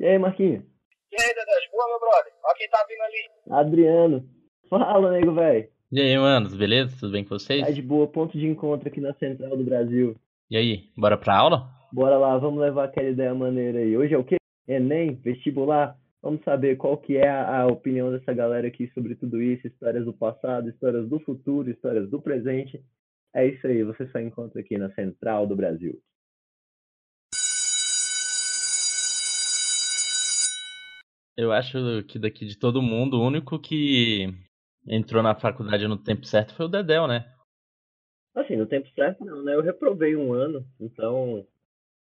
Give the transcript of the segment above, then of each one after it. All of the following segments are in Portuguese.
E aí, Marquinhos? E aí, Dedé, boa, meu brother? Olha quem tá vindo ali. Adriano. Fala, nego, velho. E aí, manos, beleza? Tudo bem com vocês? Tá de boa, ponto de encontro aqui na Central do Brasil. E aí, bora pra aula? Bora lá, vamos levar aquela ideia maneira aí. Hoje é o quê? Enem? Vestibular? Vamos saber qual que é a, a opinião dessa galera aqui sobre tudo isso, histórias do passado, histórias do futuro, histórias do presente. É isso aí, você só encontra aqui na Central do Brasil. Eu acho que daqui de todo mundo, o único que entrou na faculdade no tempo certo foi o Dedel, né? Assim, no tempo certo não, né? Eu reprovei um ano, então.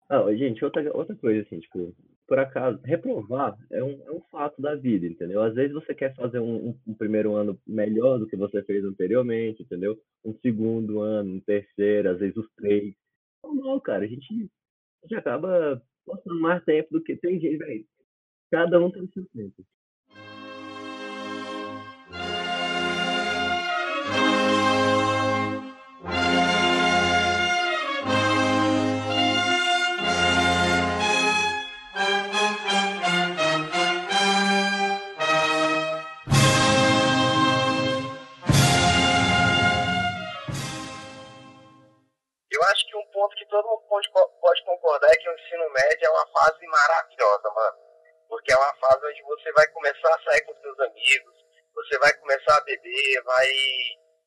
Ah, gente, outra, outra coisa, assim, tipo, por acaso, reprovar é um, é um fato da vida, entendeu? Às vezes você quer fazer um, um, um primeiro ano melhor do que você fez anteriormente, entendeu? Um segundo ano, um terceiro, às vezes os três. Normal, cara, a gente, a gente acaba passando mais tempo do que tem gente, velho. Cada um tem o seu tempo. Eu acho que ponto que todo mundo pode concordar é que o ensino médio é uma fase maravilhosa, mano. Porque é uma fase onde você vai começar a sair com seus amigos, você vai começar a beber, vai,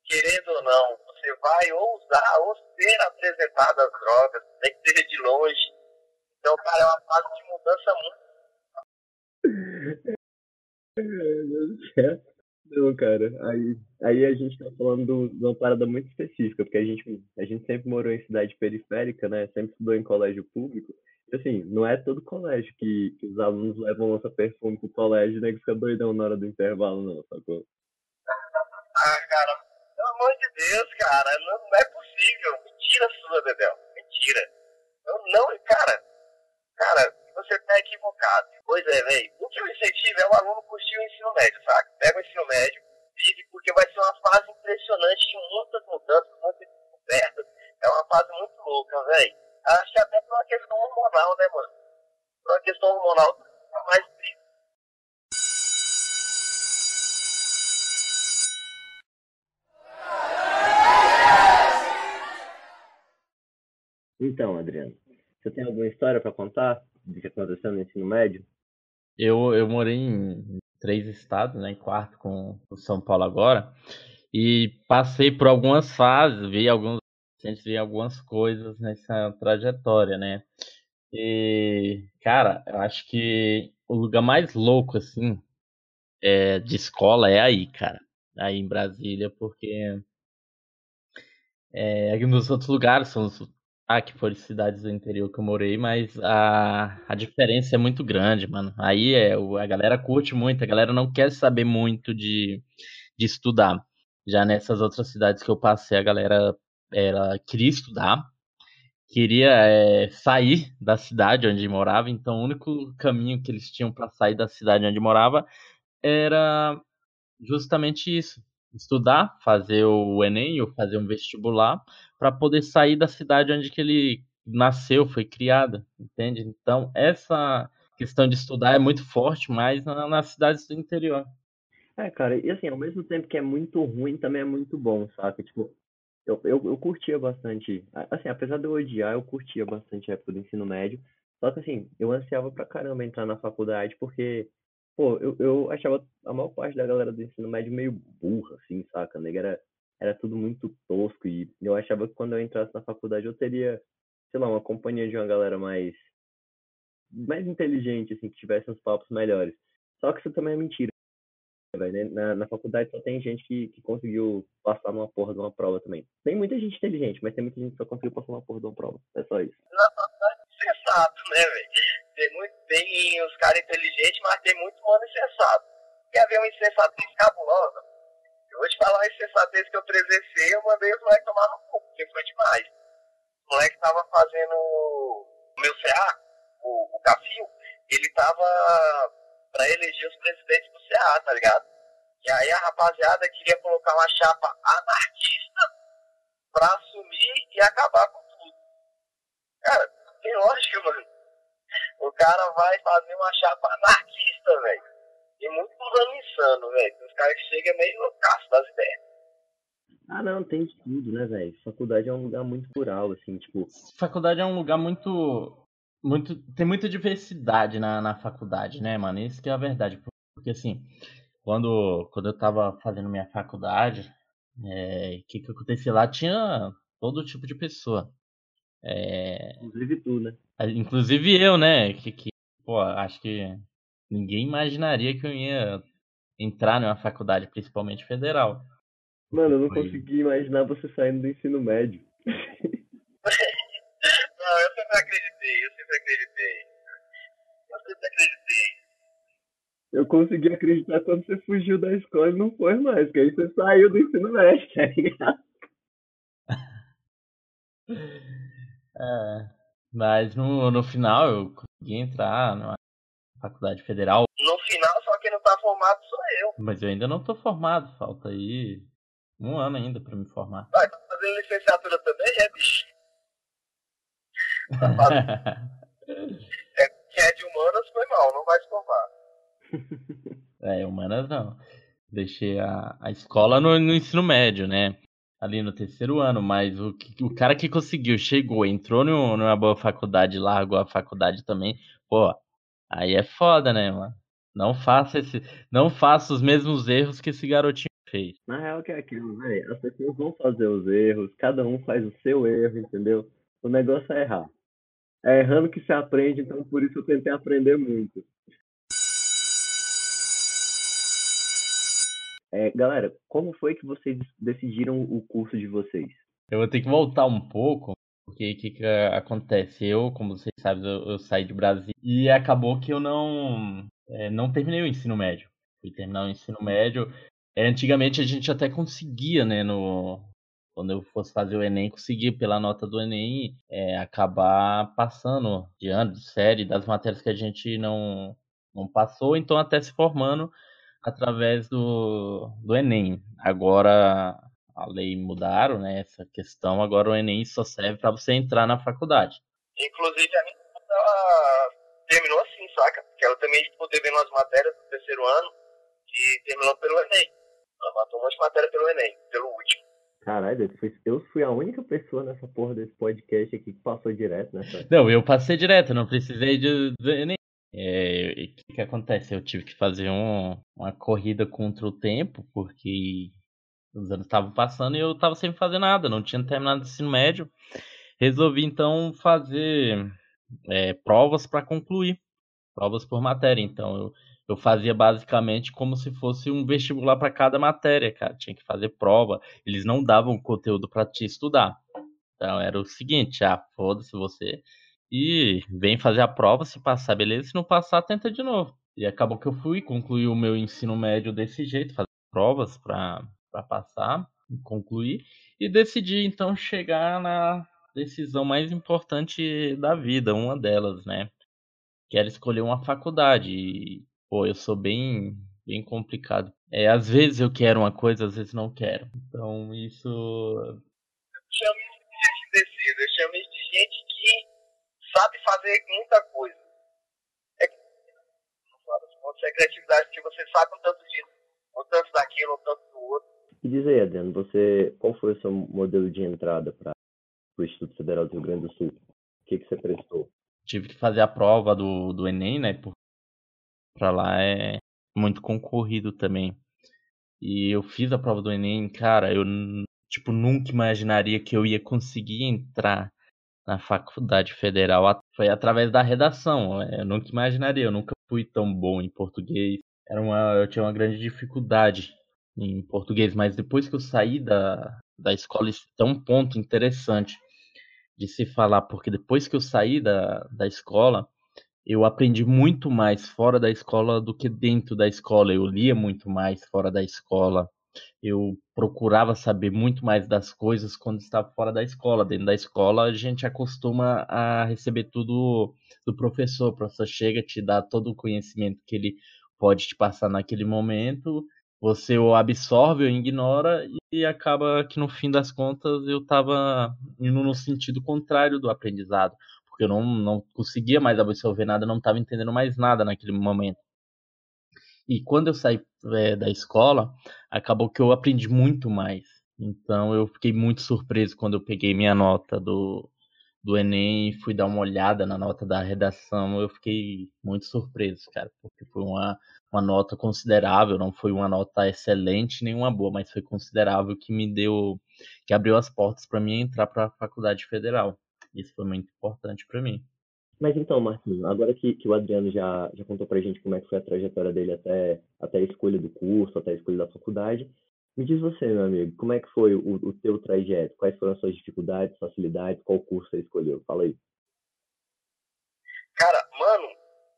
querendo ou não, você vai ou usar ou ser apresentado às drogas, tem que ser de longe. Então, cara, é uma fase de mudança muito. Meu Deus do céu. Não, cara, aí, aí a gente tá falando de uma parada muito específica, porque a gente, a gente sempre morou em cidade periférica, né? Sempre estudou em colégio público. Assim, não é todo colégio que, que os alunos levam lança-perfume pro colégio, né? Que fica doidão na hora do intervalo, não, sacou? Ah, cara, pelo amor de Deus, cara, não, não é possível. Mentira sua, Dedel. Mentira. Não, não, cara, cara, você tá equivocado. Pois é, velho. O que eu incentivo é o aluno curtir o ensino médio, sabe? Pega o ensino médio, vive, porque vai ser uma fase impressionante de muitas mudanças, muitas descobertas. É uma fase muito louca, velho. Acho que até por uma questão hormonal, né, mano? Por uma questão hormonal, fica mais triste. Então, Adriano, você tem alguma história para contar do que aconteceu no ensino médio? Eu, eu morei em três estados, né? Em quarto com o São Paulo agora. E passei por algumas fases, vi alguns, vi algumas coisas nessa trajetória, né? E, cara, eu acho que o lugar mais louco, assim, é, de escola é aí, cara. Aí em Brasília, porque é, nos outros lugares são os ah, que foram cidades do interior que eu morei, mas a, a diferença é muito grande, mano. Aí é, a galera curte muito, a galera não quer saber muito de, de estudar. Já nessas outras cidades que eu passei, a galera ela queria estudar, queria é, sair da cidade onde morava, então o único caminho que eles tinham para sair da cidade onde morava era justamente isso: estudar, fazer o Enem ou fazer um vestibular para poder sair da cidade onde que ele nasceu, foi criado, entende? Então, essa questão de estudar é muito forte, mas na, nas cidades do interior. É, cara, e assim, ao mesmo tempo que é muito ruim, também é muito bom, sabe? Tipo, eu, eu, eu curtia bastante, assim, apesar de eu odiar, eu curtia bastante a época do ensino médio, só que assim, eu ansiava pra caramba entrar na faculdade, porque, pô, eu, eu achava a maior parte da galera do ensino médio meio burra, assim, saca? Nega era era tudo muito tosco e eu achava que quando eu entrasse na faculdade eu teria, sei lá, uma companhia de uma galera mais mais inteligente, assim, que tivesse uns papos melhores. Só que isso também é mentira, né? Na, na faculdade só tem gente que, que conseguiu passar numa porra de uma prova também. Tem muita gente inteligente, mas tem muita gente que só conseguiu passar uma porra de uma prova. É só isso. Na faculdade insensato, né, velho? Tem, muito, tem os caras inteligentes, mas tem muito mano insensato. Quer ver uma insensatez cabulosa? Eu vou te falar uma insensatez que eu presenciei, eu mandei os moleques tomar no cu, porque foi demais. O moleque tava fazendo o meu CA, o, o Cafio, ele tava pra eleger os presidentes do CA, tá ligado? E aí a rapaziada queria colocar uma chapa anarquista pra assumir e acabar com tudo. Cara, tem lógica, mano. O cara vai fazer uma chapa anarquista, velho. E muito usando insano, velho. Os caras que chegam meio loucaço das ideias. Ah, não, tem de tudo, né, velho? Faculdade é um lugar muito plural, assim, tipo. Faculdade é um lugar muito. Muito tem muita diversidade na, na faculdade, né, mano? Isso que é a verdade. Porque, assim, quando, quando eu tava fazendo minha faculdade, o é, que que acontecia lá? Tinha todo tipo de pessoa. É... Inclusive tu, né? Inclusive eu, né? Que, que, pô, acho que ninguém imaginaria que eu ia entrar numa faculdade, principalmente federal. Mano, eu não Foi... consegui imaginar você saindo do ensino médio. não, eu sempre acreditei, eu sempre acreditei. Eu sempre acreditei. Eu consegui acreditar quando você fugiu da escola e não foi mais, porque aí você saiu do ensino médio, tá ligado? É, mas no, no final eu consegui entrar na faculdade federal. No final, só quem não tá formado sou eu. Mas eu ainda não tô formado, falta aí um ano ainda pra me formar. Vai, tá fazendo licenciatura também, é, bicho? Tá quem é de humanas foi mal, não vai formar. é, humanas não. Deixei a, a escola no, no ensino médio, né? ali no terceiro ano, mas o, o cara que conseguiu, chegou, entrou no, numa boa faculdade, largou a faculdade também, pô, aí é foda, né, mano? Não faça esse, não faça os mesmos erros que esse garotinho fez. Na real que é aquilo, velho, as pessoas vão fazer os erros, cada um faz o seu erro, entendeu? O negócio é errar. É errando que se aprende, então por isso eu tentei aprender muito. É, galera, como foi que vocês decidiram o curso de vocês? Eu vou ter que voltar um pouco, porque o que, que acontece? Eu, como vocês sabem, eu, eu, saí de Brasília e acabou que eu não, é, não terminei o ensino médio. Fui terminar o ensino médio. É, antigamente a gente até conseguia, né, no, quando eu fosse fazer o Enem, conseguir, pela nota do Enem, é, acabar passando de ano, de série, das matérias que a gente não, não passou, então até se formando através do, do Enem. Agora a lei mudaram, né? Essa questão, agora o Enem só serve para você entrar na faculdade. Inclusive a minha terminou assim, saca? Porque ela também ficou devendo as matérias do terceiro ano e terminou pelo Enem. Ela matou um monte de matéria pelo Enem, pelo último. Caralho, eu fui a única pessoa nessa porra desse podcast aqui que passou direto nessa. Não, eu passei direto, não precisei de, Enem. É, o que, que acontece? Eu tive que fazer um, uma corrida contra o tempo, porque os anos estavam passando e eu estava sem fazer nada, não tinha terminado o ensino médio. Resolvi então fazer é, provas para concluir, provas por matéria. Então eu, eu fazia basicamente como se fosse um vestibular para cada matéria, cara. Tinha que fazer prova, eles não davam conteúdo para te estudar. Então era o seguinte: ah, foda-se você e vem fazer a prova, se passar, beleza, se não passar, tenta de novo. E acabou que eu fui, concluí o meu ensino médio desse jeito, fazer provas para passar, concluir, e decidi então chegar na decisão mais importante da vida, uma delas, né? Que era escolher uma faculdade. E, pô, eu sou bem, bem complicado. É, às vezes eu quero uma coisa, às vezes não quero. Então isso. Eu chamo isso de gente indecisa, eu chamo isso de gente sabe fazer muita coisa. É, você é criatividade porque você sabe um tanto disso, um tanto daquilo, um tanto do outro. E diz aí, Adriano, você, qual foi o seu modelo de entrada para o Instituto Federal do Rio Grande do Sul? O que, que você prestou? Tive que fazer a prova do, do Enem, né? Para lá é muito concorrido também. E eu fiz a prova do Enem, cara, eu tipo nunca imaginaria que eu ia conseguir entrar na faculdade federal foi através da redação. Eu nunca imaginaria, eu nunca fui tão bom em português. Era uma, eu tinha uma grande dificuldade em português, mas depois que eu saí da, da escola, isso é um ponto interessante de se falar, porque depois que eu saí da, da escola, eu aprendi muito mais fora da escola do que dentro da escola. Eu lia muito mais fora da escola eu procurava saber muito mais das coisas quando estava fora da escola. Dentro da escola, a gente acostuma a receber tudo do professor. O professor chega, te dá todo o conhecimento que ele pode te passar naquele momento. Você o absorve ou ignora e acaba que no fim das contas eu estava indo no sentido contrário do aprendizado. Porque eu não, não conseguia mais absorver nada, não estava entendendo mais nada naquele momento. E quando eu saí é, da escola, acabou que eu aprendi muito mais. Então eu fiquei muito surpreso quando eu peguei minha nota do, do Enem e fui dar uma olhada na nota da redação. Eu fiquei muito surpreso, cara, porque foi uma, uma nota considerável, não foi uma nota excelente nem uma boa, mas foi considerável que me deu, que abriu as portas para mim entrar para a faculdade federal. Isso foi muito importante para mim. Mas então, Marcinho, agora que, que o Adriano já, já contou pra gente como é que foi a trajetória dele até, até a escolha do curso, até a escolha da faculdade, me diz você, meu amigo, como é que foi o, o teu trajeto? Quais foram as suas dificuldades, facilidades? Qual curso você escolheu? Fala aí. Cara, mano,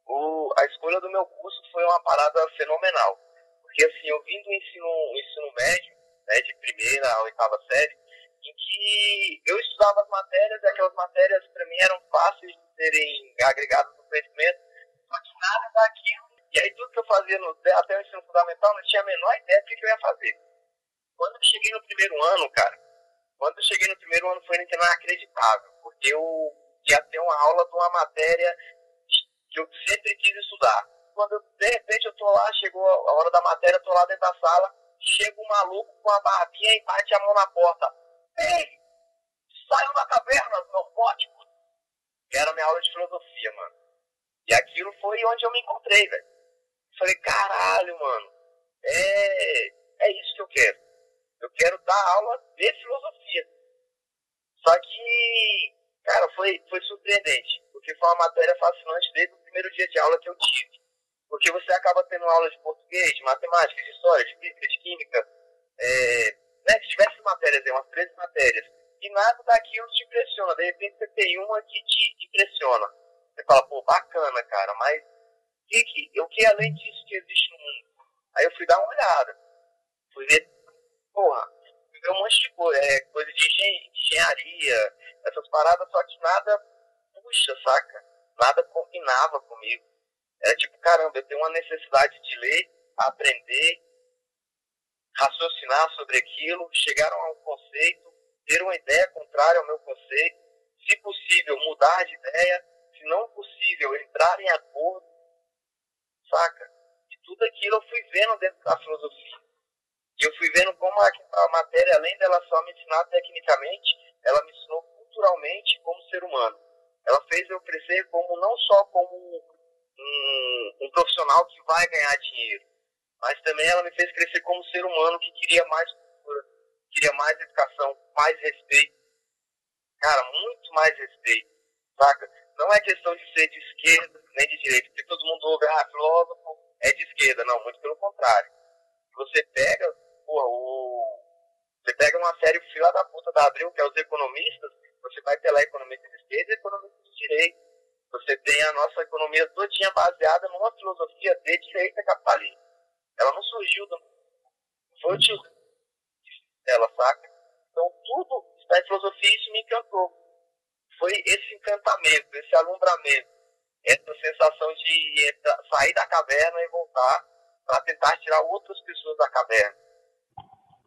o, a escolha do meu curso foi uma parada fenomenal. Porque assim, eu vim do ensino, ensino médio, né, de primeira a oitava série, em que eu estudava as matérias e aquelas matérias para mim eram fáceis de serem agregadas no conhecimento, só que nada daquilo. E aí tudo que eu fazia no, até o ensino fundamental não tinha a menor ideia do que, eu ia fazer. Quando eu cheguei no primeiro ano, cara, quando eu cheguei no primeiro ano foi inacreditável, porque eu ia ter uma aula de uma matéria que eu sempre quis estudar. Quando de repente eu tô lá, chegou a hora da matéria, eu tô lá dentro da sala, chega um maluco com a barbinha e bate a mão na porta. Ei, saiu da caverna, meu gótico. Era minha aula de filosofia, mano. E aquilo foi onde eu me encontrei, velho. Falei, caralho, mano. É, é isso que eu quero. Eu quero dar aula de filosofia. Só que, cara, foi, foi surpreendente. Porque foi uma matéria fascinante desde o primeiro dia de aula que eu tive. Porque você acaba tendo aula de português, de matemática, de história, de física, de química, é, né, diversas matérias, umas 13 matérias, e nada daquilo te impressiona. De repente você tem uma que te impressiona. Você fala, pô, bacana, cara, mas o que, que, o que além disso que existe no mundo? Aí eu fui dar uma olhada. Fui ver, porra, fui ver um monte de coisa, é, coisa de engenharia, essas paradas, só que nada puxa, saca? Nada combinava comigo. Era tipo, caramba, eu tenho uma necessidade de ler, aprender, raciocinar sobre aquilo, chegaram a um conceito, ter uma ideia contrária ao meu conceito, se possível mudar de ideia, se não possível entrar em acordo, saca? E tudo aquilo eu fui vendo dentro da filosofia. E eu fui vendo como a, a matéria, além dela só me ensinar tecnicamente, ela me ensinou culturalmente como ser humano. Ela fez eu crescer como não só como um, um profissional que vai ganhar dinheiro, mas também ela me fez crescer como ser humano que queria mais cultura, queria mais educação, mais respeito. Cara, muito mais respeito, saca? Não é questão de ser de esquerda nem de direita, porque todo mundo ouve, ah, filósofo é de esquerda. Não, muito pelo contrário. Você pega, porra, o... Você pega uma série fila da puta da Abril, que é os economistas, você vai ter lá economistas de esquerda e economistas de direita. Você tem a nossa economia todinha baseada numa filosofia de direita capitalista. Ela não surgiu do. Foi o tio ela, saca? Então tudo está em filosofia e isso me encantou. Foi esse encantamento, esse alumbramento, essa sensação de entrar, sair da caverna e voltar para tentar tirar outras pessoas da caverna.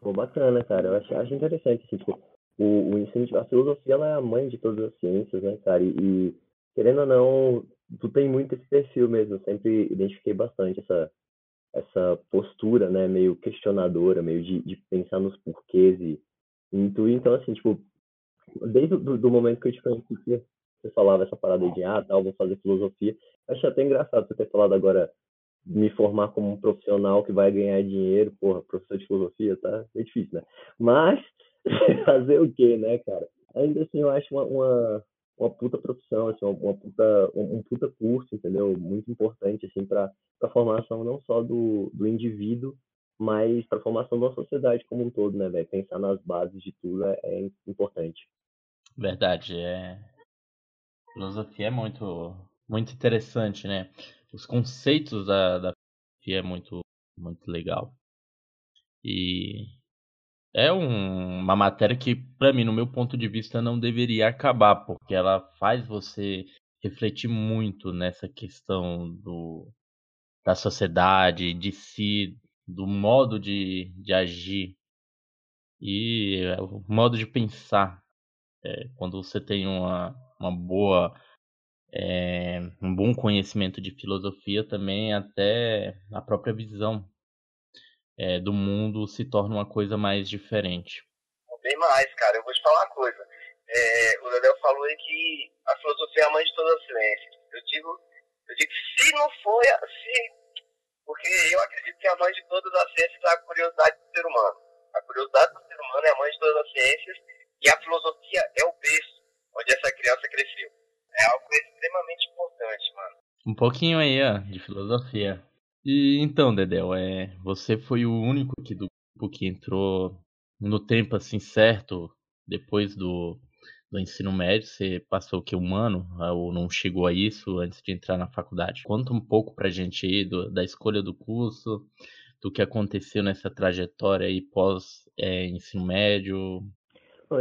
Pô, bacana, cara. Eu acho, acho interessante. Tipo, o, o ensino, a filosofia ela é a mãe de todas as ciências, né, cara? E, e querendo ou não, tu tem muito esse perfil mesmo. Eu sempre identifiquei bastante essa, essa postura, né, meio questionadora, meio de, de pensar nos porquês e, tu, então, assim, tipo, desde do, do momento que eu te conheci, você falava essa parada de, ah, tal, vou fazer filosofia, achei até engraçado você ter falado agora me formar como um profissional que vai ganhar dinheiro, porra, professor de filosofia, tá é difícil, né? Mas, fazer o quê, né, cara? Ainda assim, eu acho uma, uma, uma puta profissão, assim, uma, puta, um, um, puta curso, entendeu? Muito importante, assim, para a formação não só do, do indivíduo, mas para a formação da sociedade como um todo, né, velho? Pensar nas bases de tudo é, é, importante. Verdade, é. Filosofia é muito, muito interessante, né? Os conceitos da, da filosofia é muito, muito legal. E é um, uma matéria que, para mim, no meu ponto de vista, não deveria acabar, porque ela faz você refletir muito nessa questão do, da sociedade, de si, do modo de, de agir e o modo de pensar. É, quando você tem uma, uma boa é, um bom conhecimento de filosofia também até a própria visão é, do mundo se torna uma coisa mais diferente. Bem mais, cara. Eu vou te falar uma coisa. É, o Dedel falou aí que a filosofia é a mãe de toda a ciência. Eu digo, eu digo se não foi, se, porque eu acredito que a mãe de todas as ciências é a curiosidade do ser humano. A curiosidade do ser humano é a mãe de todas as ciências e a filosofia é o berço onde essa criança cresceu. É algo extremamente importante, mano. Um pouquinho aí, ó, de filosofia. E então, Dedel, é, você foi o único aqui do grupo que entrou no tempo assim certo, depois do, do ensino médio, você passou o que um ano ou não chegou a isso antes de entrar na faculdade? Conta um pouco pra gente aí do, da escolha do curso, do que aconteceu nessa trajetória aí pós é, ensino médio.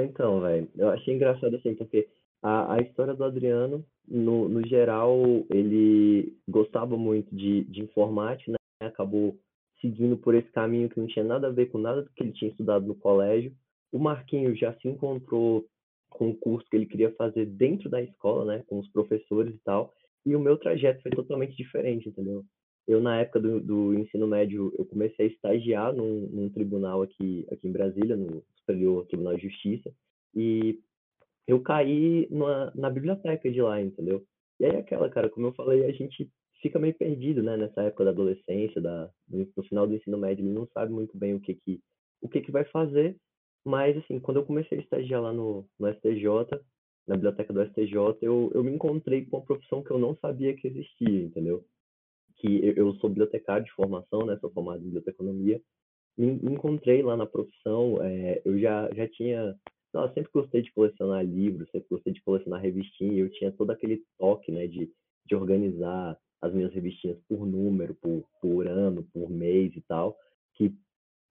então, velho, eu achei engraçado assim, porque a, a história do Adriano, no, no geral, ele gostava muito de, de informática, né? Acabou seguindo por esse caminho que não tinha nada a ver com nada do que ele tinha estudado no colégio. O Marquinhos já se encontrou com o curso que ele queria fazer dentro da escola, né, com os professores e tal. E o meu trajeto foi totalmente diferente, entendeu? Eu, na época do, do ensino médio, eu comecei a estagiar num, num tribunal aqui, aqui em Brasília, no Superior Tribunal de Justiça, e eu caí numa, na biblioteca de lá, entendeu? E aí aquela, cara, como eu falei, a gente fica meio perdido, né, nessa época da adolescência, da, no final do ensino médio, ele não sabe muito bem o que que, o que que vai fazer, mas, assim, quando eu comecei a estagiar lá no, no STJ, na biblioteca do STJ, eu, eu me encontrei com uma profissão que eu não sabia que existia, entendeu? Que eu, eu sou bibliotecário de formação, né, sou formado em biblioteconomia, me, me encontrei lá na profissão, é, eu já, já tinha não, eu sempre gostei de colecionar livros, sempre gostei de colecionar revistinha, e eu tinha todo aquele toque, né, de, de organizar as minhas revistinhas por número, por, por ano, por mês e tal, que,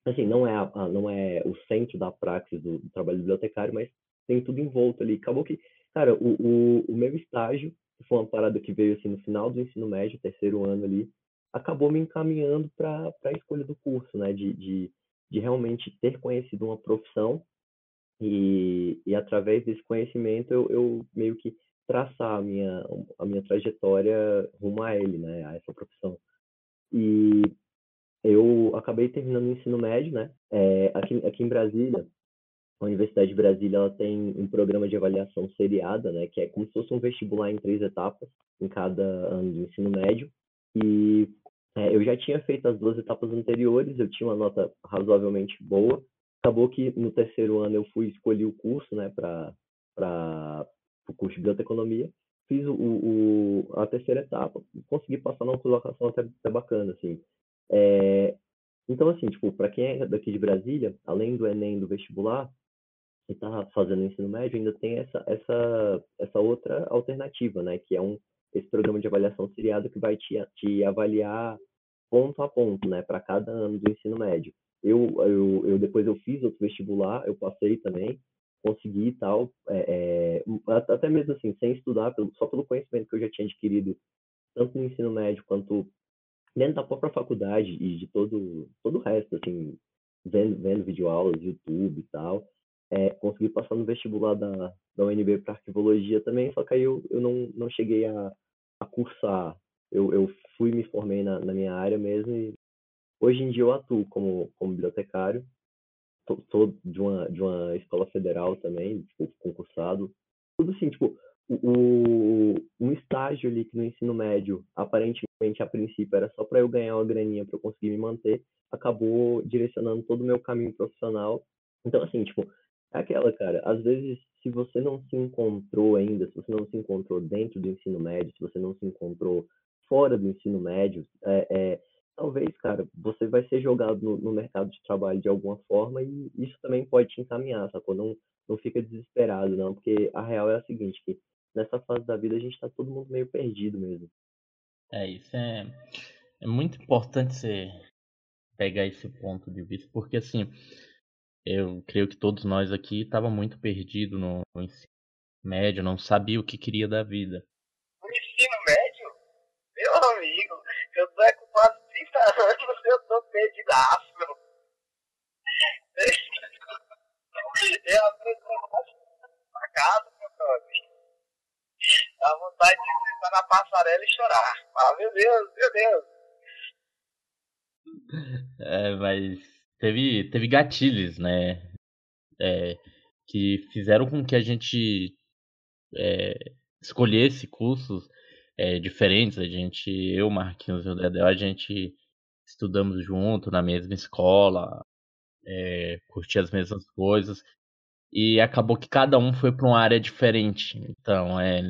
assim, não é, a, não é o centro da praxis do, do, trabalho bibliotecário, mas tem tudo envolto ali. Acabou que, cara, o, o, o meu estágio, que foi uma parada que veio, assim, no final do ensino médio, terceiro ano ali, acabou me encaminhando para a escolha do curso, né, de, de, de realmente ter conhecido uma profissão e, e através desse conhecimento eu, eu meio que traçar a minha, a minha trajetória rumo a ele, né, a essa profissão. E eu acabei terminando o ensino médio, né, é, aqui, aqui em Brasília, a Universidade de Brasília ela tem um programa de avaliação seriada, né, que é como se fosse um vestibular em três etapas em cada ano do ensino médio. E é, eu já tinha feito as duas etapas anteriores, eu tinha uma nota razoavelmente boa. Acabou que no terceiro ano eu fui escolher o curso, né, para o curso de biblioteconomia, fiz o, o, a terceira etapa, consegui passar numa colocação até, até bacana, assim. É, então, assim, tipo, para quem é daqui de Brasília, além do Enem do vestibular, e está fazendo ensino médio, ainda tem essa, essa, essa outra alternativa, né, que é um, esse programa de avaliação seriado que vai te, te avaliar ponto a ponto, né, para cada ano do ensino médio. Eu, eu, eu depois eu fiz outro vestibular, eu passei também, consegui e tal, é, é, até mesmo assim, sem estudar, só pelo conhecimento que eu já tinha adquirido, tanto no ensino médio quanto dentro da própria faculdade e de todo, todo o resto, assim, vendo, vendo videoaulas, YouTube e tal, é, consegui passar no vestibular da, da UNB para arquivologia também, só que aí eu, eu não, não cheguei a, a cursar. Eu, eu fui me formei na, na minha área mesmo e hoje em dia eu atuo como, como bibliotecário sou de uma, de uma escola federal também, tipo, concursado. Tudo assim, tipo, o, um estágio ali que no ensino médio, aparentemente, a princípio, era só para eu ganhar uma graninha para eu conseguir me manter, acabou direcionando todo o meu caminho profissional. Então, assim, tipo, é aquela, cara, às vezes, se você não se encontrou ainda, se você não se encontrou dentro do ensino médio, se você não se encontrou fora do ensino médio, é, é talvez, cara, você vai ser jogado no, no, mercado de trabalho de alguma forma e isso também pode te encaminhar, sacou? Não, não fica desesperado, não, porque a real é a seguinte, que nessa fase da vida a gente tá todo mundo meio perdido mesmo. É, isso é, é muito importante você pegar esse ponto de vista, porque assim, eu creio que todos nós aqui estavam muito perdidos no, no ensino médio, não sabia o que queria da vida. No ensino médio? Meu amigo, eu tô com quase 30 anos eu tô perdidaço. Eu aprendi pra casa, meu amigo. Dá vontade de ela e chorar. Ah, meu Deus, meu Deus. É, mas teve, teve gatilhos, né? É, que fizeram com que a gente é, escolhesse cursos é, diferentes. A gente, eu, Marquinhos e o Dedé, a gente estudamos junto na mesma escola, é, curtia as mesmas coisas e acabou que cada um foi para uma área diferente. Então, é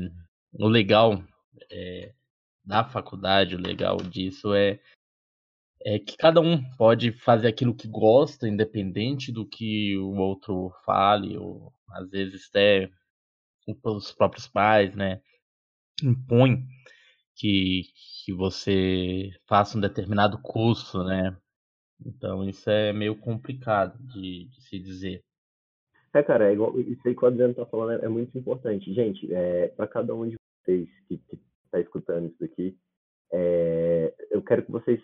o legal é, da faculdade, o legal disso é é que cada um pode fazer aquilo que gosta, independente do que o outro fale, ou às vezes até os próprios pais, né, impõem que, que você faça um determinado curso, né? Então isso é meio complicado de, de se dizer. É, cara, é igual, isso aí que o Adriano tá falando é, é muito importante. Gente, é, para cada um de vocês que, que tá escutando isso daqui, é, eu quero que vocês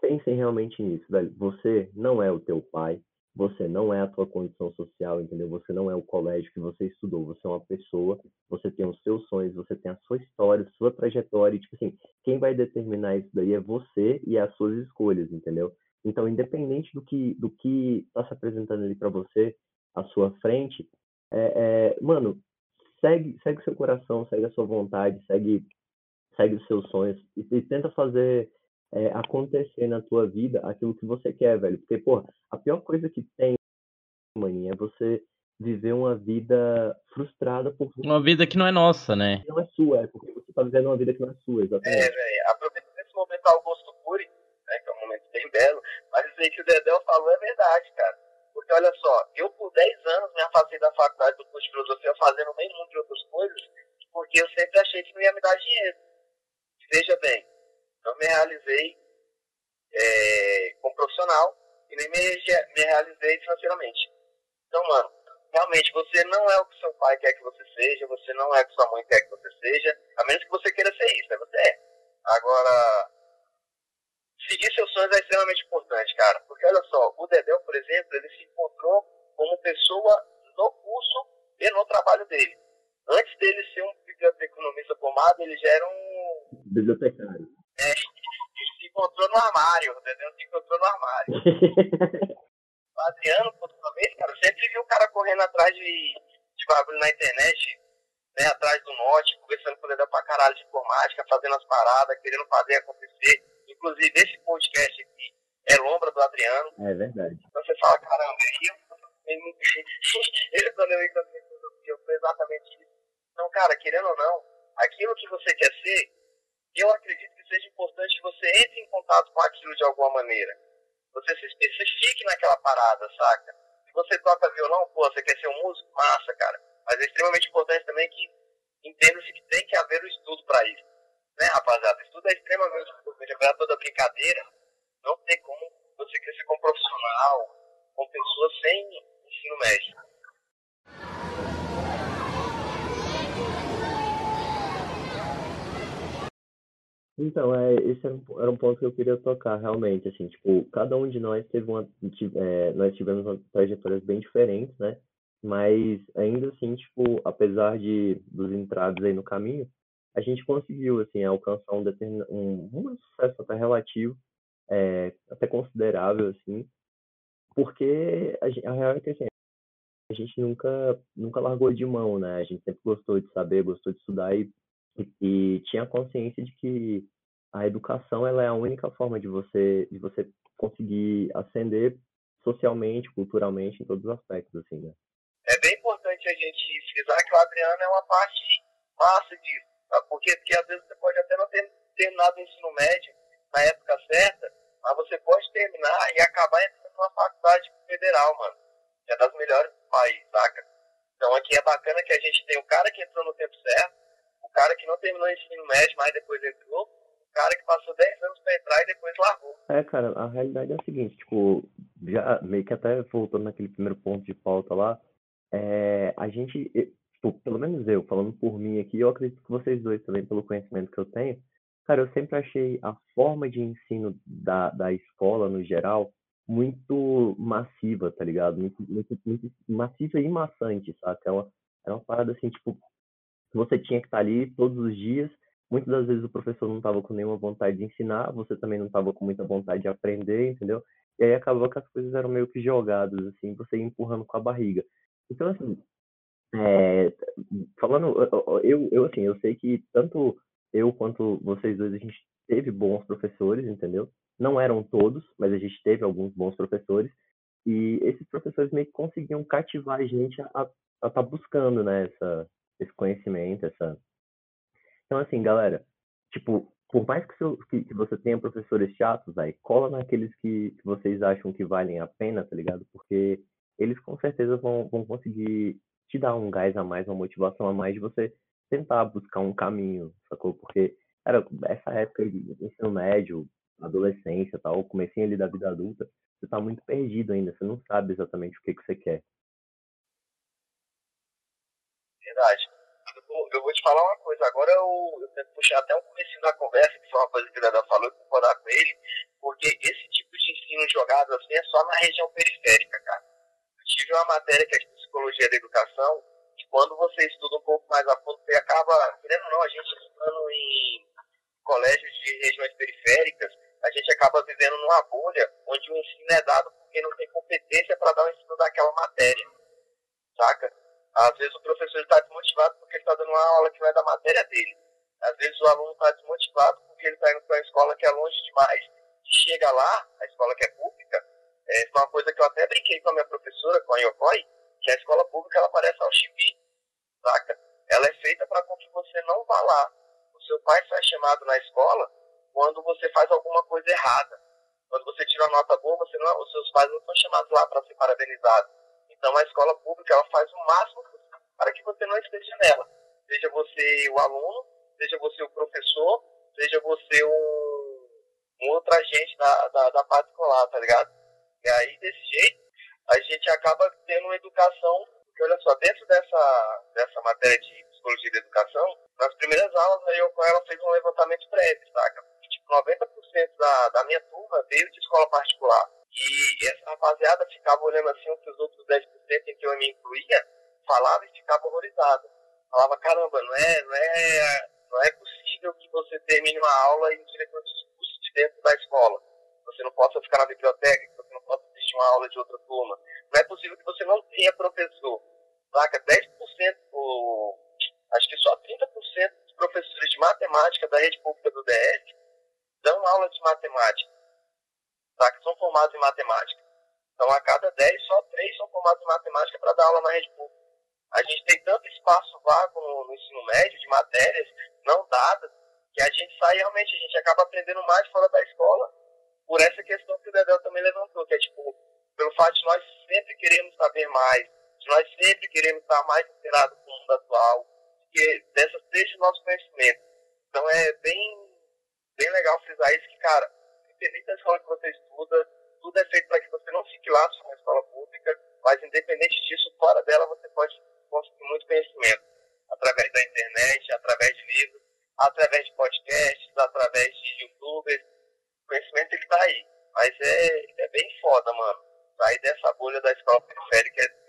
pensem realmente nisso, velho. Você não é o teu pai, você não é a tua condição social, entendeu? Você não é o colégio que você estudou, você é uma pessoa, você tem os seus sonhos, você tem a sua história, sua trajetória, e, tipo assim, quem vai determinar isso daí é você e as suas escolhas, entendeu? Então, independente do que do que está se apresentando ali para você, à sua frente, é, é, mano, segue segue seu coração, segue a sua vontade, segue segue os seus sonhos e, e tenta fazer é, acontecer na tua vida aquilo que você quer, velho. Porque, pô, a pior coisa que tem, maninha, é você viver uma vida frustrada por. Uma vida que não é nossa, né? Não é sua, é porque você tá vivendo uma vida que não é sua, exatamente. É, velho. Aproveitando esse momento Augusto Cury, né, que é um momento bem belo, mas isso aí que o Dedéu falou é verdade, cara. Porque olha só, eu por 10 anos me afastei da faculdade do curso de filosofia fazendo bem muito de outras coisas, porque eu sempre achei que não ia me dar dinheiro. Veja bem, não me realizei é, como profissional e nem me, realizei financeiramente. Então, mano, realmente você não é o que seu pai quer que você seja, você não é o que sua mãe quer que você seja, a menos que você queira ser isso, né? Você é. Agora, seguir seus sonhos é extremamente importante, cara. Porque olha só, o Dedéu, por exemplo, ele se encontrou como pessoa no curso e no trabalho dele. Antes dele ser um biblioteconomista formado, ele já era um. Bibliotecário. É, ele se encontrou no armário, entendeu? Se encontrou no armário. o Adriano, por sua vez, cara, sempre viu o cara correndo atrás de, de bagulho na internet, né, atrás do norte, conversando com ele pra caralho de informática, fazendo as paradas, querendo fazer acontecer. Inclusive, esse podcast aqui é lombra do Adriano. É verdade. Então você fala, caramba, ele, ele quando eu encontrei eu foi exatamente isso. Então, cara, querendo ou não, aquilo que você quer ser, eu acredito que seja importante que você entre em contato com aquilo de alguma maneira. Você se especifique naquela parada, saca? Se você toca violão, pô, você quer ser um músico? Massa, cara. Mas é extremamente importante também que entenda-se que tem que haver o estudo para isso. Né, rapaziada? Estudo é extremamente importante. Apesar toda brincadeira, não tem como você crescer como profissional, com pessoas sem ensino médio. Então, é, esse era um, era um ponto que eu queria tocar realmente, assim, tipo, cada um de nós teve uma, é, nós tivemos uma trajetórias bem diferentes, né? Mas ainda assim, tipo, apesar de dos entraves aí no caminho, a gente conseguiu, assim, alcançar um um, um sucesso até relativo, é, até considerável, assim, porque a, a real é que, assim, a gente nunca, nunca largou de mão, né? A gente sempre gostou de saber, gostou de estudar e e, e tinha consciência de que a educação ela é a única forma de você de você conseguir ascender socialmente, culturalmente, em todos os aspectos, assim, né? É bem importante a gente frisar que o Adriano é uma parte massa disso, tá? porque, porque às vezes você pode até não ter terminado o ensino médio na época certa, mas você pode terminar e acabar entrando numa faculdade federal, mano, que é das melhores do país, saca? Então aqui é bacana que a gente tem o cara que entrou no tempo certo, cara que não terminou o ensino médio, mas depois entrou, o cara que passou 10 anos para entrar e depois largou. É, cara, a realidade é a seguinte, tipo, já meio que até voltando naquele primeiro ponto de pauta lá, é, a gente, tipo, pelo menos eu, falando por mim aqui, eu acredito que vocês dois também, pelo conhecimento que eu tenho, cara, eu sempre achei a forma de ensino da, da escola, no geral, muito massiva, tá ligado? Muito, muito, muito massiva e maçante, saca? É uma, é uma parada assim, tipo, você tinha que estar ali todos os dias, muitas das vezes o professor não estava com nenhuma vontade de ensinar, você também não estava com muita vontade de aprender, entendeu? E aí acabou que as coisas eram meio que jogadas, assim, você ia empurrando com a barriga. Então, assim, é, falando, eu, eu, assim, eu sei que tanto eu quanto vocês dois, a gente teve bons professores, entendeu? Não eram todos, mas a gente teve alguns bons professores. E esses professores meio que conseguiam cativar a gente a estar tá buscando, né, essa, esse conhecimento, essa... Então, assim, galera, tipo, por mais que, seu, que, você tenha professores chatos, aí, cola naqueles que, que vocês acham que valem a pena, tá ligado? Porque eles com certeza vão, vão conseguir te dar um gás a mais, uma motivação a mais de você tentar buscar um caminho, sacou? Porque, cara, essa época de ensino médio, adolescência tal, comecinho ali da vida adulta, você tá muito perdido ainda, você não sabe exatamente o que, que você quer. Verdade. Eu vou, eu vou te falar uma coisa, agora eu, eu tento puxar até um começo da conversa, que foi uma coisa que o Dada falou, e concordar com ele, porque esse tipo de ensino jogado assim é só na região periférica, cara. Eu tive uma matéria que é de psicologia da educação, e quando você estuda um pouco mais a fundo, você acaba, querendo ou não, a gente estudando em colégios de regiões periféricas, a gente acaba vivendo numa bolha onde o ensino é dado porque não tem competência para dar o ensino daquela matéria, saca? Às vezes o professor está desmotivado porque está dando uma aula que não é da matéria dele. Às vezes o aluno está desmotivado porque ele está indo para uma escola que é longe demais. E chega lá, a escola que é pública, é uma coisa que eu até brinquei com a minha professora, com a Yokoi, que a escola pública ela parece ao chibi, saca? Ela é feita para que você não vá lá. O seu pai sai é chamado na escola quando você faz alguma coisa errada. Quando você tira uma nota boa, não, os seus pais não são chamados lá para ser parabenizados. Então a escola pública ela faz o máximo para que você não esteja nela. Seja você o aluno, seja você o professor, seja você um, um outro agente da, da, da parte escolar, tá ligado? E aí, desse jeito, a gente acaba tendo uma educação, porque olha só, dentro dessa, dessa matéria de psicologia da educação, nas primeiras aulas eu com ela fez um levantamento prévio, saca? Tipo, 90% da, da minha turma veio de escola particular. E essa rapaziada ficava olhando assim o que os outros 10% em que eu me incluía, falava e ficava horrorizada. Falava, caramba, não é, não é, não é possível que você termine uma aula e no diretor discurso de dentro da escola. Você não possa ficar na biblioteca, que você não possa assistir uma aula de outra turma. Não é possível que você não tenha professor. Saca? 10%, ou, acho que só 30% dos professores de matemática da rede pública do DF dão aula de matemática. Saca? São formados em matemática. Então, a cada 10, só 3 são formados em matemática para dar aula na rede pública. A gente tem tanto espaço vago no, no ensino médio de matérias não dadas que a gente sai realmente, a gente acaba aprendendo mais fora da escola por essa questão que o Dedel também levantou, que é tipo, pelo fato de nós sempre queremos saber mais, de nós sempre queremos estar mais inteirados com o mundo atual, que dessa seja o nosso conhecimento. Então é bem, bem legal frisar isso que, cara, independente da escola que você estuda, tudo é feito para que você não fique lá só na escola pública, mas independente disso, fora dela você pode conseguir muito conhecimento. Através da internet, através de livros, através de podcasts, através de youtubers. O conhecimento ele tá aí. Mas é, é bem foda, mano. Sair dessa bolha da escola periférica é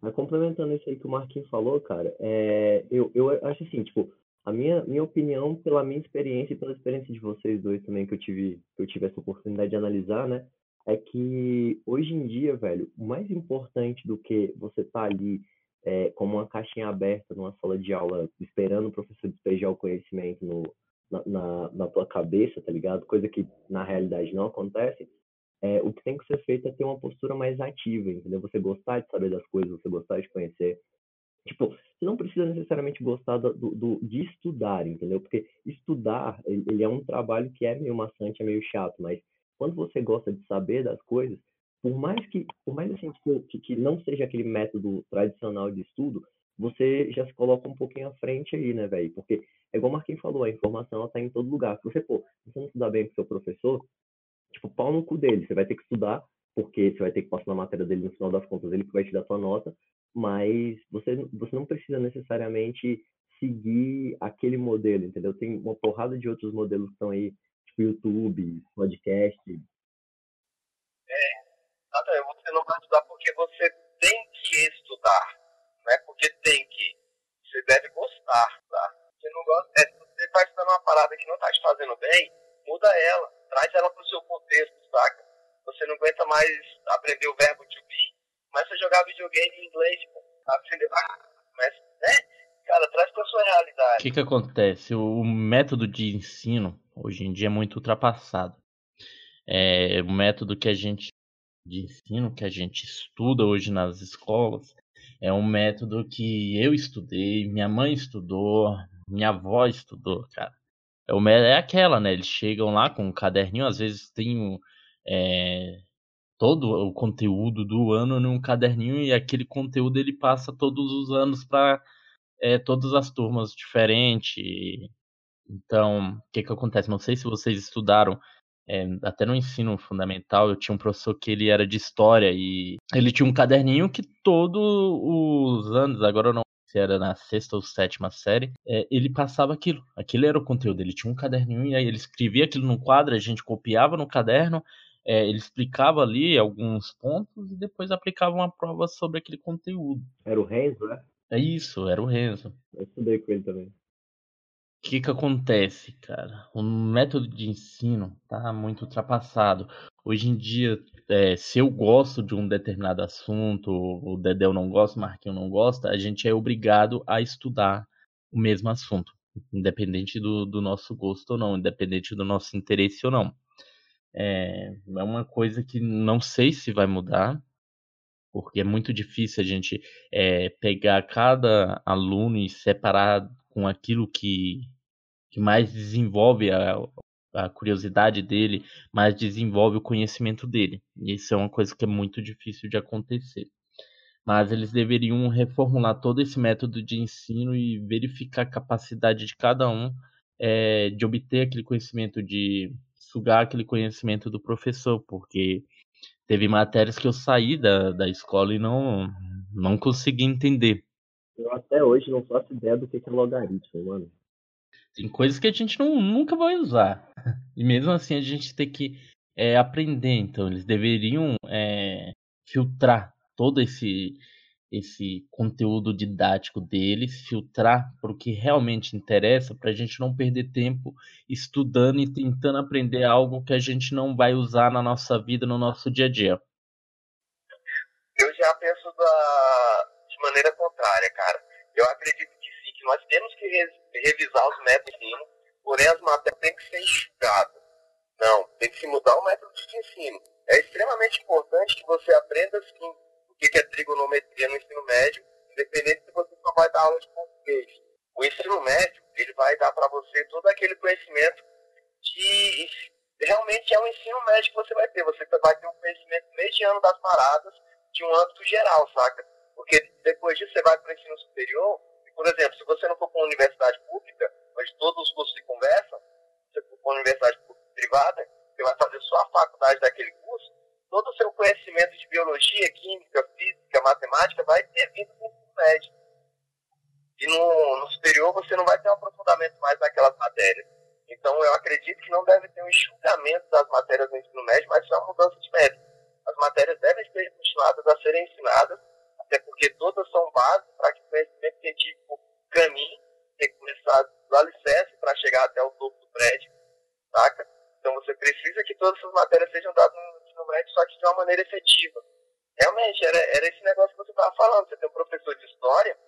mas complementando isso aí que o Marquinhos falou, cara, é, eu, eu acho assim, tipo, a minha, minha opinião, pela minha experiência e pela experiência de vocês dois também, que eu tive, que eu tive essa oportunidade de analisar, né? É que hoje em dia, velho, o mais importante do que você tá ali é, como uma caixinha aberta numa sala de aula, esperando o professor despejar o conhecimento no, na, na, na tua cabeça, tá ligado? Coisa que na realidade não acontece. É, o que tem que ser feito é ter uma postura mais ativa, entendeu? Você gostar de saber das coisas, você gostar de conhecer. Tipo, você não precisa necessariamente gostar do, do, de estudar, entendeu? Porque estudar, ele é um trabalho que é meio maçante, é meio chato, mas quando você gosta de saber das coisas, por mais que, por mais assim, que, que não seja aquele método tradicional de estudo, você já se coloca um pouquinho à frente aí, né, velho? Porque é igual o Marquinhos falou, a informação ela tá em todo lugar. Se você, pô, se você não estudar bem com seu professor, tipo, pau no cu dele. Você vai ter que estudar, porque você vai ter que passar na matéria dele no final das contas, ele que vai te dar sua nota, mas você, você não precisa necessariamente seguir aquele modelo, entendeu? Tem uma porrada de outros modelos que estão aí, tipo YouTube, podcast. É, você não vai estudar porque você tem que estudar, não é porque tem que. Você deve gostar, tá? você não gosta, é, você está estudando uma parada que não está te fazendo bem, muda ela, traz ela para o seu contexto, saca? Você não aguenta mais aprender o verbo to be, mas você jogar videogame em inglês, pô, aprender, mas, né? Cara, traz para sua realidade. O que que acontece? O método de ensino hoje em dia é muito ultrapassado. É, o método que a gente de ensino que a gente estuda hoje nas escolas é um método que eu estudei, minha mãe estudou, minha avó estudou, cara. É, é aquela, né? Eles chegam lá com um caderninho, às vezes tem é, todo o conteúdo do ano num caderninho e aquele conteúdo ele passa todos os anos para é, todas as turmas diferentes. Então, o que que acontece? Não sei se vocês estudaram é, até no ensino fundamental, eu tinha um professor que ele era de história e ele tinha um caderninho que todos os anos, agora eu não se era na sexta ou sétima série, é, ele passava aquilo. Aquilo era o conteúdo. Ele tinha um caderninho e aí ele escrevia aquilo no quadro, a gente copiava no caderno, é, ele explicava ali alguns pontos e depois aplicava uma prova sobre aquele conteúdo. Era o Renzo, né? É isso, era o Renzo. Eu estudei com ele também. O que que acontece, cara? O método de ensino tá muito ultrapassado. Hoje em dia, é, se eu gosto de um determinado assunto, o Dedéu não gosta, o Marquinho não gosta, a gente é obrigado a estudar o mesmo assunto, independente do, do nosso gosto ou não, independente do nosso interesse ou não. É, é uma coisa que não sei se vai mudar, porque é muito difícil a gente é, pegar cada aluno e separar com aquilo que, que mais desenvolve a, a curiosidade dele, mais desenvolve o conhecimento dele. E isso é uma coisa que é muito difícil de acontecer. Mas eles deveriam reformular todo esse método de ensino e verificar a capacidade de cada um é, de obter aquele conhecimento, de sugar aquele conhecimento do professor, porque teve matérias que eu saí da, da escola e não, não consegui entender. Eu até hoje não faço ideia do que é logaritmo, mano. Tem coisas que a gente não, nunca vai usar. E mesmo assim a gente tem que é, aprender. Então, eles deveriam é, filtrar todo esse, esse conteúdo didático deles, filtrar para o que realmente interessa, para a gente não perder tempo estudando e tentando aprender algo que a gente não vai usar na nossa vida, no nosso dia a dia. Eu já penso da, de maneira contrária, cara. Eu acredito que sim, que nós temos que re revisar os métodos de ensino, porém as matérias têm que ser enxugadas. Não, tem que se mudar o método de ensino. É extremamente importante que você aprenda sim o que é trigonometria no ensino médio, independente se você só vai dar aula de português. O ensino médio, ele vai dar para você todo aquele conhecimento que realmente é um ensino médio que você vai ter. Você vai ter um conhecimento mediano das paradas de um âmbito geral, saca? Porque depois disso você vai para o ensino superior, e, por exemplo, se você não for para uma universidade pública, onde todos os cursos se conversam, você for para uma universidade privada, você vai fazer só a faculdade daquele curso, todo o seu conhecimento de biologia, química, física, matemática vai ter vindo do ensino médio. E no, no superior você não vai ter um aprofundamento mais naquelas matérias. Então eu acredito que não deve ter um enxugamento das matérias no ensino médio, mas só uma mudança de método. As matérias devem ser continuadas a serem ensinadas até porque todas são bases para que o conhecimento científico caminhe, tem que começar do alicerce para chegar até o topo do prédio, saca? Então você precisa que todas essas matérias sejam dadas no ensino médio, só que de uma maneira efetiva. Realmente, era, era esse negócio que você estava falando. Você tem um professor de história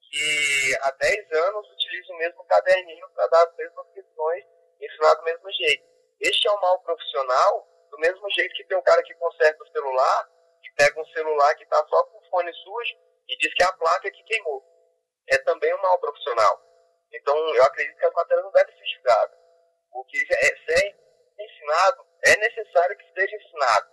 que há 10 anos utiliza o mesmo caderninho para dar as mesmas questões e ensinar do mesmo jeito. Este é um mal profissional, do mesmo jeito que tem um cara que conserta o celular que pega um celular que está sujo e diz que é a placa que queimou. É também um mal profissional. Então, eu acredito que as matérias não devem ser julgadas. O que é, é ensinado, é necessário que seja ensinado.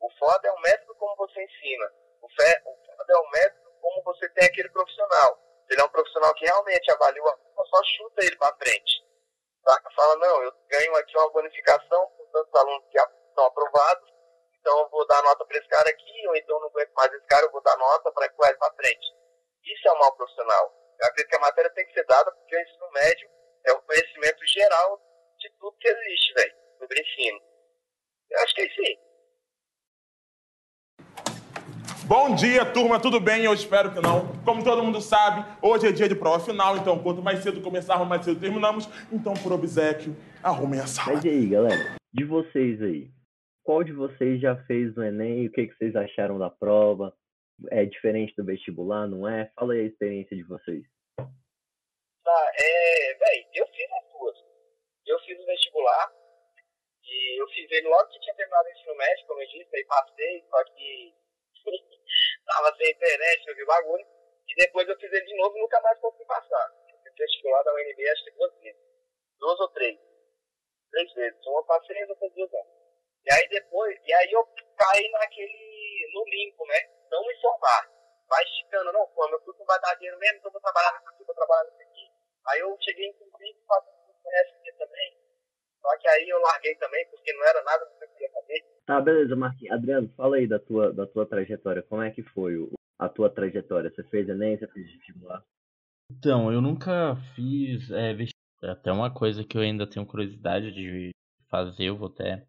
O foda é o método como você ensina. O, fé, o foda é o método como você tem aquele profissional. Ele é um profissional que realmente avalia, só chuta ele para frente. Saca? Fala, não, eu ganho aqui uma bonificação por tantos alunos que estão aprovados, então eu vou dar nota para esse cara aqui, ou então não aguento mais esse cara, eu vou dar nota para empurrar ele para frente. Isso é um mal profissional. Eu acredito que a matéria tem que ser dada porque o ensino médio é o conhecimento geral de tudo que existe, velho, sobre ensino. Eu acho que é isso aí. Bom dia, turma, tudo bem? Eu espero que não. Como todo mundo sabe, hoje é dia de prova final, então quanto mais cedo começarmos, mais cedo terminamos. Então, por obsequio, arrumem a sala. Mas e aí, galera? De vocês aí, qual de vocês já fez o Enem? O que, que vocês acharam da prova? É diferente do vestibular, não é? Fala aí a experiência de vocês. Tá, é, véi, eu fiz as duas. Eu fiz o vestibular e eu fiz ele logo que tinha terminado o ensino médio, como eu disse, aí passei, só que tava sem internet, eu vi bagulho. E depois eu fiz ele de novo e nunca mais consegui passar. Eu fiz vestibular da UNB acho que duas vezes. Duas ou três. Três vezes. Uma passei e outra duas não. E aí depois, e aí eu caí naquele, no limpo, né? Não me formar. Vai esticando, não, pô, meu curso não vai dar dinheiro mesmo, então vou trabalhar nisso aqui, vou trabalhar nisso aqui. Aí eu cheguei em cumprir e fazer curso no ST também. Só que aí eu larguei também, porque não era nada do que eu queria fazer. Tá, beleza, Marquinhos. Adriano, fala aí da tua, da tua trajetória. Como é que foi o, a tua trajetória? Você fez Enem, você fez vestibular? Então, eu nunca fiz é, vestibular. Até uma coisa que eu ainda tenho curiosidade de fazer, eu vou até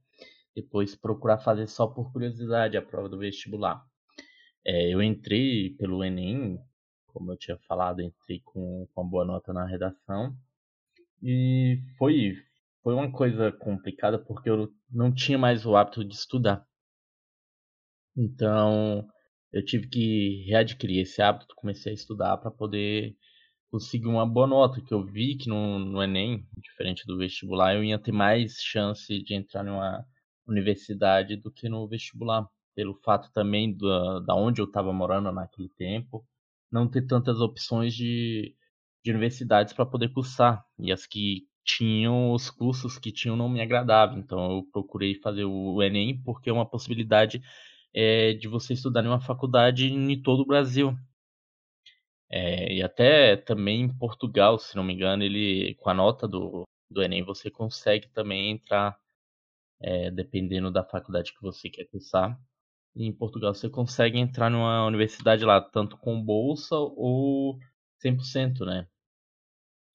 depois procurar fazer só por curiosidade a prova do vestibular. É, eu entrei pelo Enem, como eu tinha falado, entrei com, com uma boa nota na redação. E foi, foi uma coisa complicada porque eu não tinha mais o hábito de estudar. Então, eu tive que readquirir esse hábito, comecei a estudar para poder conseguir uma boa nota, que eu vi que no, no Enem, diferente do vestibular, eu ia ter mais chance de entrar numa universidade do que no vestibular, pelo fato também da, da onde eu estava morando naquele tempo, não ter tantas opções de, de universidades para poder cursar, e as que tinham os cursos que tinham não me agradavam. Então eu procurei fazer o Enem porque é uma possibilidade é, de você estudar em uma faculdade em todo o Brasil. É, e até também em Portugal, se não me engano, ele com a nota do, do Enem você consegue também entrar, é, dependendo da faculdade que você quer cursar. Em Portugal você consegue entrar numa universidade lá, tanto com bolsa ou 100%, né?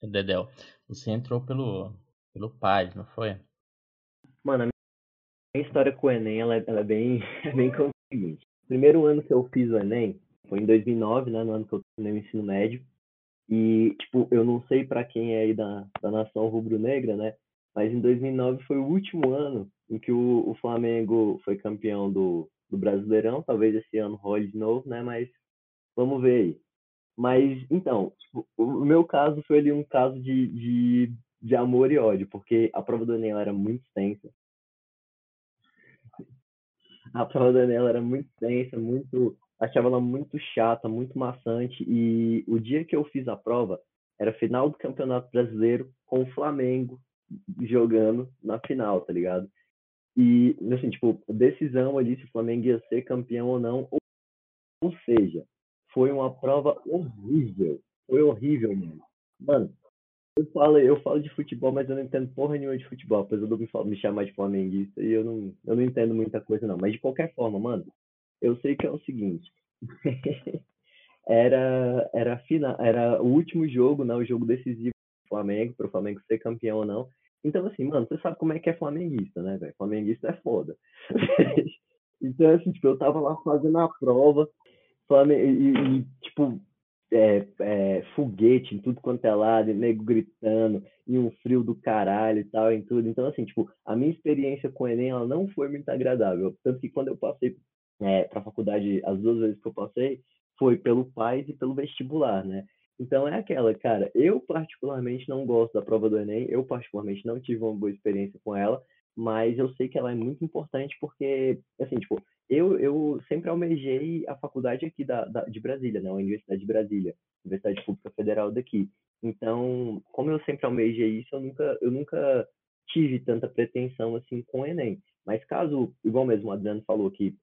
Dedel. Você entrou pelo, pelo pai, não foi? Mano, a minha história com o Enem, ela, é, ela é bem, é bem como o. Primeiro ano que eu fiz o Enem foi em 2009, né, no ano que eu terminei o ensino médio. E, tipo, eu não sei para quem é aí da, da nação rubro-negra, né, mas em 2009 foi o último ano em que o, o Flamengo foi campeão do, do Brasileirão. Talvez esse ano role de novo, né, mas vamos ver aí. Mas, então, tipo, o meu caso foi ali um caso de, de, de amor e ódio, porque a prova do Enem era muito extensa. A prova do Enem era muito extensa, muito. Achava ela muito chata, muito maçante. E o dia que eu fiz a prova era final do Campeonato Brasileiro com o Flamengo jogando na final, tá ligado? E, assim, tipo, decisão ali se o Flamengo ia ser campeão ou não. Ou seja, foi uma prova horrível. Foi horrível, mano. Mano, eu falo, eu falo de futebol, mas eu não entendo porra nenhuma de futebol, apesar de eu me, me chamar de flamenguista, e eu não, eu não entendo muita coisa não. Mas de qualquer forma, mano, eu sei que é o seguinte. era era final, era o último jogo, né, o jogo decisivo do Flamengo, para o Flamengo ser campeão ou não. Então assim, mano, você sabe como é que é flamenguista, né, velho? Flamenguista é foda. então assim, tipo, eu tava lá fazendo a prova, e, e tipo, é, é, foguete em tudo quanto é lado, nego gritando, e um frio do caralho e tal, em tudo. Então, assim, tipo, a minha experiência com o Enem, ela não foi muito agradável. Tanto que quando eu passei é, para a faculdade, as duas vezes que eu passei, foi pelo PAIS e pelo vestibular, né? Então é aquela, cara, eu particularmente não gosto da prova do Enem, eu particularmente não tive uma boa experiência com ela, mas eu sei que ela é muito importante porque, assim, tipo, eu, eu sempre almejei a faculdade aqui da, da, de Brasília, né? A Universidade de Brasília, Universidade Pública Federal daqui. Então, como eu sempre almejei isso, eu nunca, eu nunca tive tanta pretensão assim com o Enem. Mas caso, igual mesmo o Adriano falou que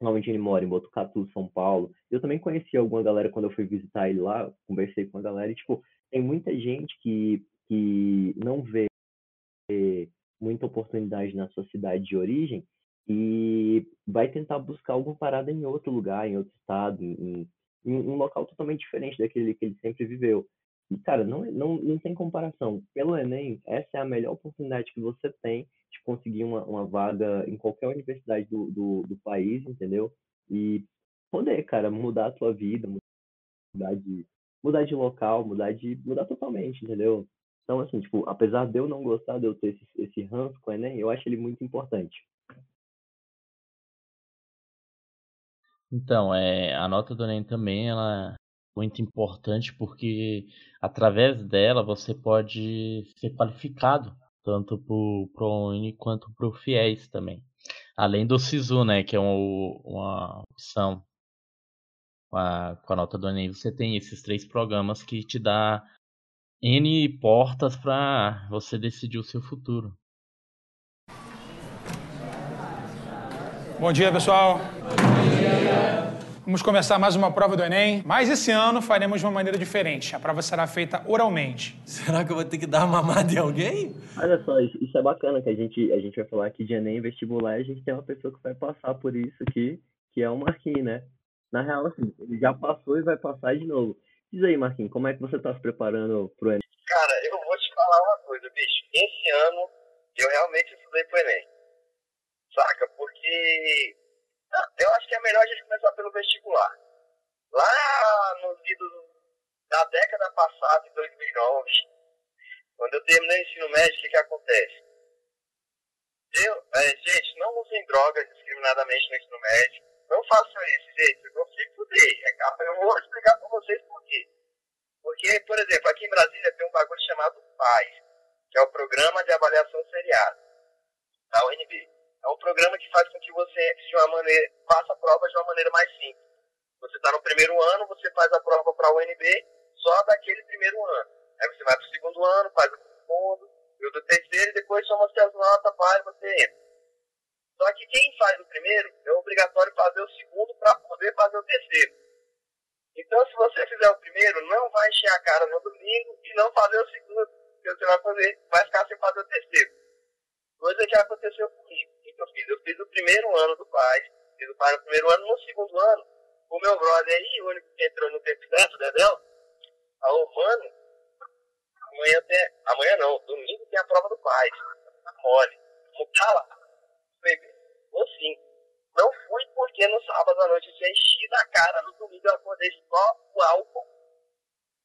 normalmente ele mora em Botucatu, São Paulo, eu também conheci alguma galera quando eu fui visitar ele lá, conversei com a galera e, tipo, tem muita gente que, que não vê muita oportunidade na sua cidade de origem e vai tentar buscar alguma parada em outro lugar, em outro estado, em, em um local totalmente diferente daquele que ele sempre viveu. E, cara, não, não, não tem comparação. Pelo Enem, essa é a melhor oportunidade que você tem de conseguir uma, uma vaga em qualquer universidade do, do, do país, entendeu? E poder, cara, mudar a tua vida, mudar de, mudar de local, mudar de, mudar totalmente, entendeu? Então, assim, tipo, apesar de eu não gostar de eu ter esse, esse ranço com o Enem, eu acho ele muito importante. Então, é, a nota do Enem também ela é muito importante porque através dela você pode ser qualificado tanto para o ProUni quanto para o FIES também. Além do SISU, né, que é um, uma opção com a, com a nota do Enem, você tem esses três programas que te dá N portas para você decidir o seu futuro. Bom dia, pessoal. Vamos começar mais uma prova do Enem, mas esse ano faremos de uma maneira diferente. A prova será feita oralmente. Será que eu vou ter que dar uma mamada em alguém? Olha só, isso, é bacana, que a gente, a gente vai falar aqui de Enem vestibular, a gente tem uma pessoa que vai passar por isso aqui, que é o Marquinhos, né? Na real, assim, ele já passou e vai passar de novo. Diz aí, Marquinhos, como é que você tá se preparando pro Enem? Cara, eu vou te falar uma coisa, bicho. Esse ano eu realmente estudei pro Enem. Saca? Porque eu acho que é melhor a gente começar pelo vestibular. Lá nos idos da década passada, em 2009, quando eu terminei o ensino médio, o que, que acontece? Eu, é, gente, não usem drogas discriminadamente no ensino médio. Não façam isso, gente. Eu vou se fuder. É eu vou explicar pra vocês por quê. Porque, por exemplo, aqui em Brasília tem um bagulho chamado PAI, que é o Programa de Avaliação Seriada, da UNB. É um programa que faz com que você de uma maneira, faça a prova de uma maneira mais simples. Você está no primeiro ano, você faz a prova para a UNB só daquele primeiro ano. Aí você vai para o segundo ano, faz o segundo, e o do terceiro, e depois soma as notas, vai, você entra. Só que quem faz o primeiro é obrigatório fazer o segundo para poder fazer o terceiro. Então, se você fizer o primeiro, não vai encher a cara no domingo e não fazer o segundo, porque você vai fazer, vai ficar sem fazer o terceiro. Coisa que aconteceu comigo. Que eu fiz? Eu fiz o primeiro ano do pai, fiz o pai no primeiro ano, no segundo ano, o meu brother aí, o único que entrou no tempo certo, o Dedéu, falou, mano, amanhã tem. Amanhã não, domingo tem a prova do pai. Tá mole. Vamos tá lá. Vou sim. Não fui porque no sábado à noite eu tinha enchido a cara, no domingo eu acordei só o álcool.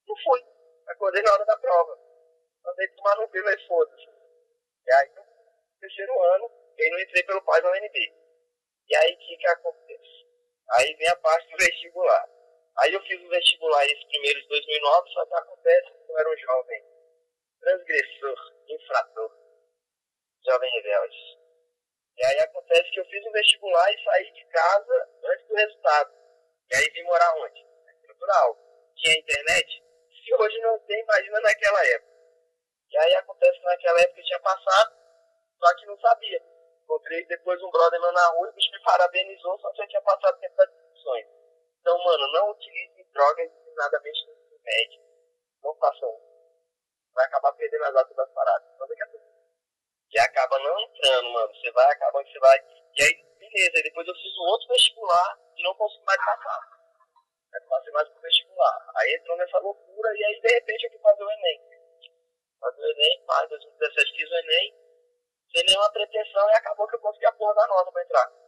Não fui. Acordei na hora da prova. Andei tomar no pelo e foda-se. E aí, terceiro ano, eu não entrei pelo pai da UNB. E aí, o que que acontece? Aí vem a parte do vestibular. Aí eu fiz o vestibular esse primeiro de 2009, só que acontece que eu era um jovem transgressor, infrator, jovem rebelde. E aí acontece que eu fiz um vestibular e saí de casa antes do resultado. E aí vim morar onde? Estrutural. Tinha internet? Se hoje não tem, imagina naquela época. E aí acontece que naquela época eu tinha passado, só que não sabia. Encontrei depois um brother meu na rua, o bicho me parabenizou, só que eu tinha passado tempo das discussões. Então, mano, não utilize drogas indiscriminadamente no médio. Não façam isso. Vai acabar perdendo as datas das paradas. Então, daqui a pouco que acaba não entrando, mano. Você vai, acaba você vai. E aí, beleza, aí depois eu fiz um outro vestibular e não consegui mais passar. Aí passei mais pro vestibular. Aí entrou nessa loucura e aí de repente eu fui fazer o Enem. Fazer o Enem, faz 2017 fiz o Enem, sem nenhuma pretensão e acabou que eu consegui a porra da nota pra entrar.